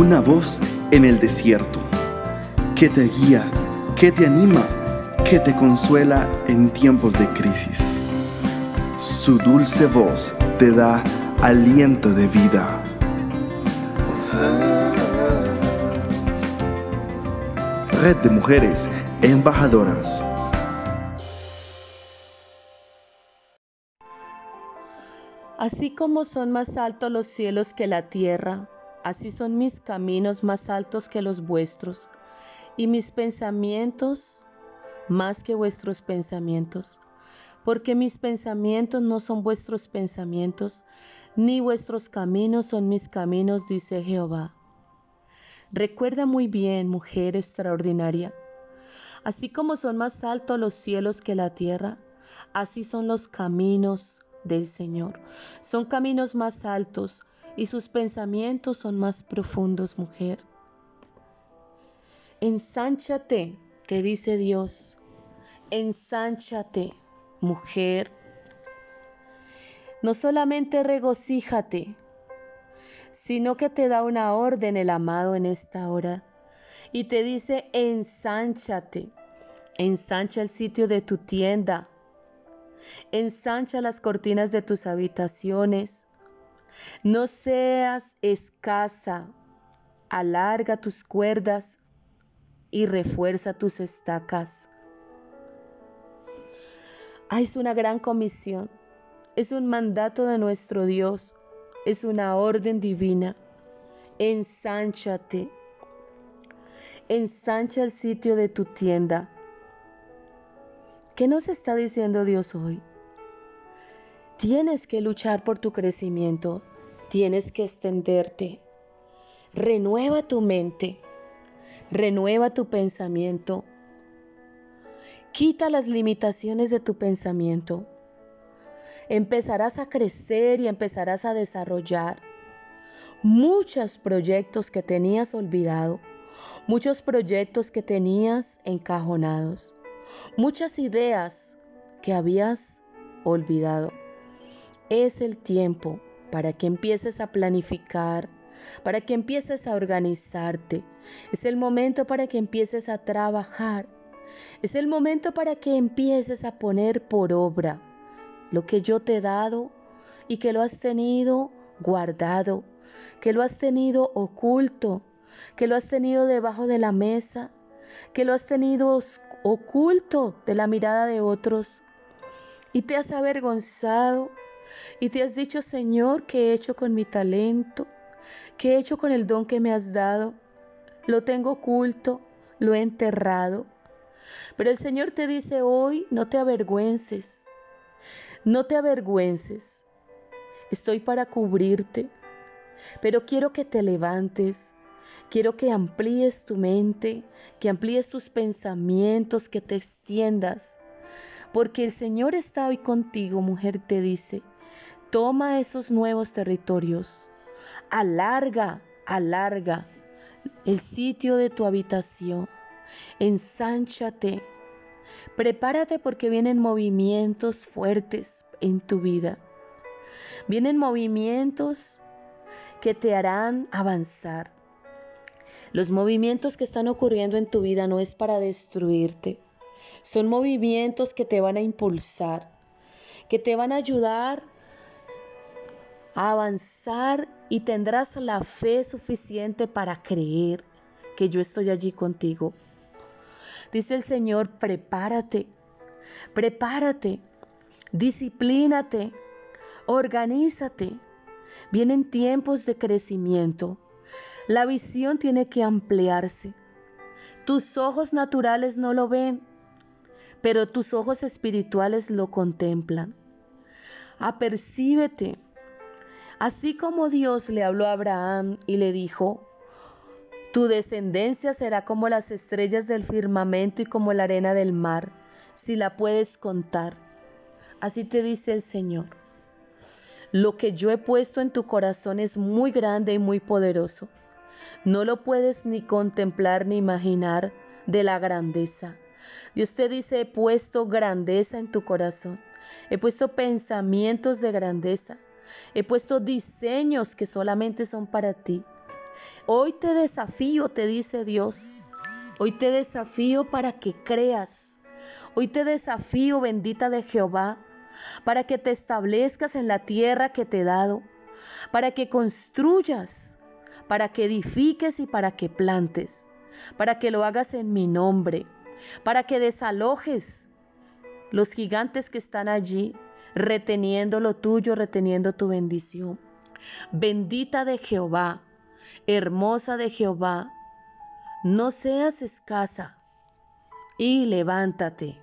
Una voz en el desierto que te guía, que te anima, que te consuela en tiempos de crisis. Su dulce voz te da aliento de vida. Red de Mujeres Embajadoras. Así como son más altos los cielos que la tierra, así son mis caminos más altos que los vuestros, y mis pensamientos más que vuestros pensamientos, porque mis pensamientos no son vuestros pensamientos, ni vuestros caminos son mis caminos, dice Jehová. Recuerda muy bien, mujer extraordinaria, así como son más altos los cielos que la tierra, así son los caminos del Señor. Son caminos más altos y sus pensamientos son más profundos, mujer. Ensánchate, te dice Dios. Ensánchate, mujer. No solamente regocíjate, sino que te da una orden el amado en esta hora y te dice, ensánchate, ensancha el sitio de tu tienda, ensancha las cortinas de tus habitaciones, no seas escasa, alarga tus cuerdas y refuerza tus estacas. Ah, es una gran comisión, es un mandato de nuestro Dios, es una orden divina. Ensánchate, ensancha el sitio de tu tienda. ¿Qué nos está diciendo Dios hoy? Tienes que luchar por tu crecimiento, tienes que extenderte. Renueva tu mente, renueva tu pensamiento. Quita las limitaciones de tu pensamiento. Empezarás a crecer y empezarás a desarrollar muchos proyectos que tenías olvidado, muchos proyectos que tenías encajonados, muchas ideas que habías olvidado. Es el tiempo para que empieces a planificar, para que empieces a organizarte. Es el momento para que empieces a trabajar. Es el momento para que empieces a poner por obra lo que yo te he dado y que lo has tenido guardado, que lo has tenido oculto, que lo has tenido debajo de la mesa, que lo has tenido oculto de la mirada de otros y te has avergonzado y te has dicho, Señor, ¿qué he hecho con mi talento? ¿Qué he hecho con el don que me has dado? Lo tengo oculto, lo he enterrado. Pero el Señor te dice hoy, no te avergüences, no te avergüences. Estoy para cubrirte, pero quiero que te levantes, quiero que amplíes tu mente, que amplíes tus pensamientos, que te extiendas. Porque el Señor está hoy contigo, mujer, te dice, Toma esos nuevos territorios. Alarga, alarga el sitio de tu habitación. Ensánchate. Prepárate porque vienen movimientos fuertes en tu vida. Vienen movimientos que te harán avanzar. Los movimientos que están ocurriendo en tu vida no es para destruirte. Son movimientos que te van a impulsar, que te van a ayudar avanzar y tendrás la fe suficiente para creer que yo estoy allí contigo. Dice el Señor, prepárate, prepárate, disciplínate, organízate. Vienen tiempos de crecimiento. La visión tiene que ampliarse. Tus ojos naturales no lo ven, pero tus ojos espirituales lo contemplan. Apercíbete Así como Dios le habló a Abraham y le dijo, tu descendencia será como las estrellas del firmamento y como la arena del mar, si la puedes contar. Así te dice el Señor. Lo que yo he puesto en tu corazón es muy grande y muy poderoso. No lo puedes ni contemplar ni imaginar de la grandeza. Dios te dice, he puesto grandeza en tu corazón. He puesto pensamientos de grandeza. He puesto diseños que solamente son para ti. Hoy te desafío, te dice Dios. Hoy te desafío para que creas. Hoy te desafío, bendita de Jehová, para que te establezcas en la tierra que te he dado, para que construyas, para que edifiques y para que plantes, para que lo hagas en mi nombre, para que desalojes los gigantes que están allí, reteniendo lo tuyo, reteniendo tu bendición. Bendita de Jehová, hermosa de Jehová, no seas escasa y levántate